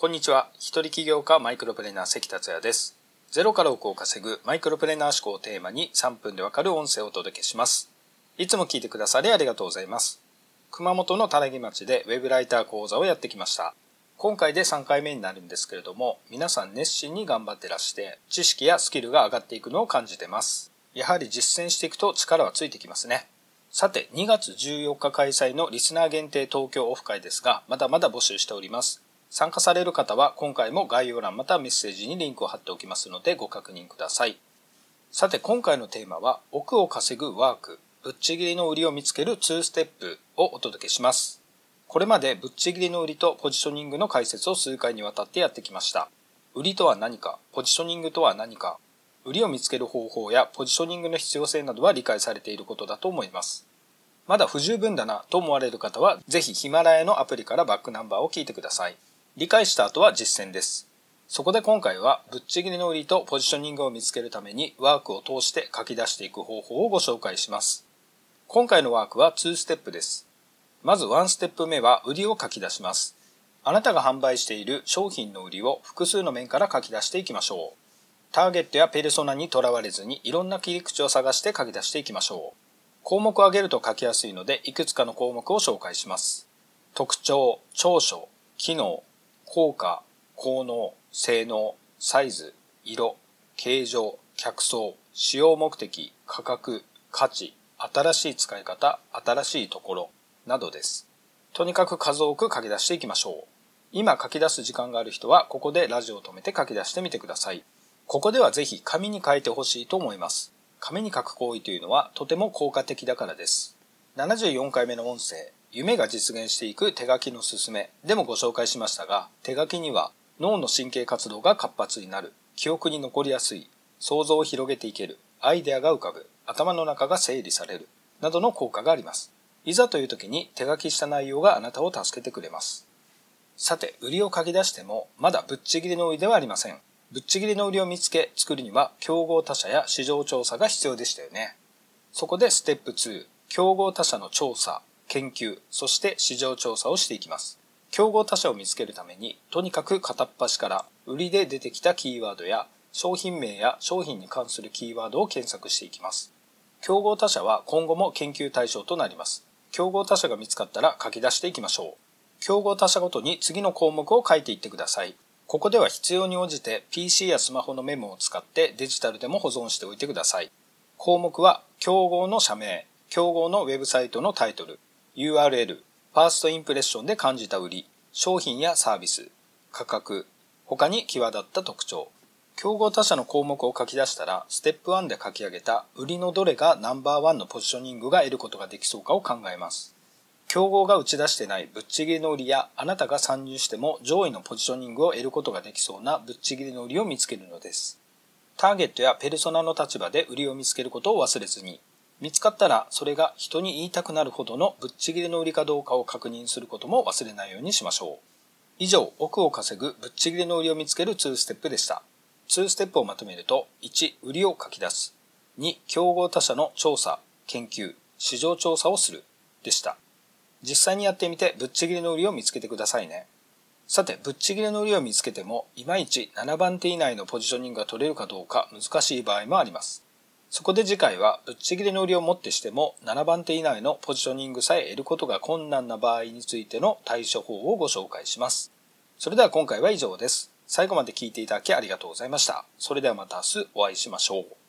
こんにちは。一人起業家マイクロプレーナー関達也です。ゼロから億を稼ぐマイクロプレーナー思考をテーマに3分でわかる音声をお届けします。いつも聞いてくださりありがとうございます。熊本のたらぎ町でウェブライター講座をやってきました。今回で3回目になるんですけれども、皆さん熱心に頑張ってらして、知識やスキルが上がっていくのを感じてます。やはり実践していくと力はついてきますね。さて、2月14日開催のリスナー限定東京オフ会ですが、まだまだ募集しております。参加される方は今回も概要欄またメッセージにリンクを貼っておきますのでご確認ください。さて今回のテーマは奥を稼ぐワーク、ぶっちぎりの売りを見つける2ステップをお届けします。これまでぶっちぎりの売りとポジショニングの解説を数回にわたってやってきました。売りとは何か、ポジショニングとは何か、売りを見つける方法やポジショニングの必要性などは理解されていることだと思います。まだ不十分だなと思われる方は、ぜひヒマラヤのアプリからバックナンバーを聞いてください。理解した後は実践です。そこで今回はぶっちぎりの売りとポジショニングを見つけるためにワークを通して書き出していく方法をご紹介します。今回のワークは2ステップです。まず1ステップ目は売りを書き出します。あなたが販売している商品の売りを複数の面から書き出していきましょう。ターゲットやペルソナにとらわれずにいろんな切り口を探して書き出していきましょう。項目を挙げると書きやすいのでいくつかの項目を紹介します。特徴、長所、機能、効果、効能、性能、サイズ、色、形状、客層、使用目的、価格、価値、新しい使い方、新しいところ、などです。とにかく数多く書き出していきましょう。今書き出す時間がある人は、ここでラジオを止めて書き出してみてください。ここではぜひ紙に書いてほしいと思います。紙に書く行為というのはとても効果的だからです。74回目の音声、夢が実現していく手書きのすすめでもご紹介しましたが、手書きには脳の神経活動が活発になる、記憶に残りやすい、想像を広げていける、アイデアが浮かぶ、頭の中が整理される、などの効果があります。いざという時に手書きした内容があなたを助けてくれます。さて、売りを書き出しても、まだぶっちぎりの売りではありません。ぶっちぎりの売りを見つけ、作るには、競合他社や市場調査が必要でしたよね。そこでステップ2、競合他社の調査研究、そして市場調査をしていきます。競合他社を見つけるために、とにかく片っ端から売りで出てきたキーワードや商品名や商品に関するキーワードを検索していきます。競合他社は今後も研究対象となります。競合他社が見つかったら書き出していきましょう。競合他社ごとに次の項目を書いていってください。ここでは必要に応じて PC やスマホのメモを使ってデジタルでも保存しておいてください。項目は競合の社名、競合のウェブサイトのタイトル、URL、ファーストインプレッションで感じた売り、商品やサービス、価格、他に際立った特徴。競合他社の項目を書き出したら、ステップ1で書き上げた売りのどれがナンバーワンのポジショニングが得ることができそうかを考えます。競合が打ち出してないぶっちぎりの売りや、あなたが参入しても上位のポジショニングを得ることができそうなぶっちぎりの売りを見つけるのです。ターゲットやペルソナの立場で売りを見つけることを忘れずに、見つかったらそれが人に言いたくなるほどのぶっちぎりの売りかどうかを確認することも忘れないようにしましょう。以上、奥を稼ぐぶっちぎりの売りを見つける2ステップでした。2ステップをまとめると、1、売りを書き出す。2、競合他社の調査、研究、市場調査をする。でした。実際にやってみてぶっちぎりの売りを見つけてくださいね。さて、ぶっちぎりの売りを見つけても、いまいち7番手以内のポジショニングが取れるかどうか難しい場合もあります。そこで次回はぶっちぎりの売りをもってしても7番手以内のポジショニングさえ得ることが困難な場合についての対処法をご紹介します。それでは今回は以上です。最後まで聞いていただきありがとうございました。それではまた明日お会いしましょう。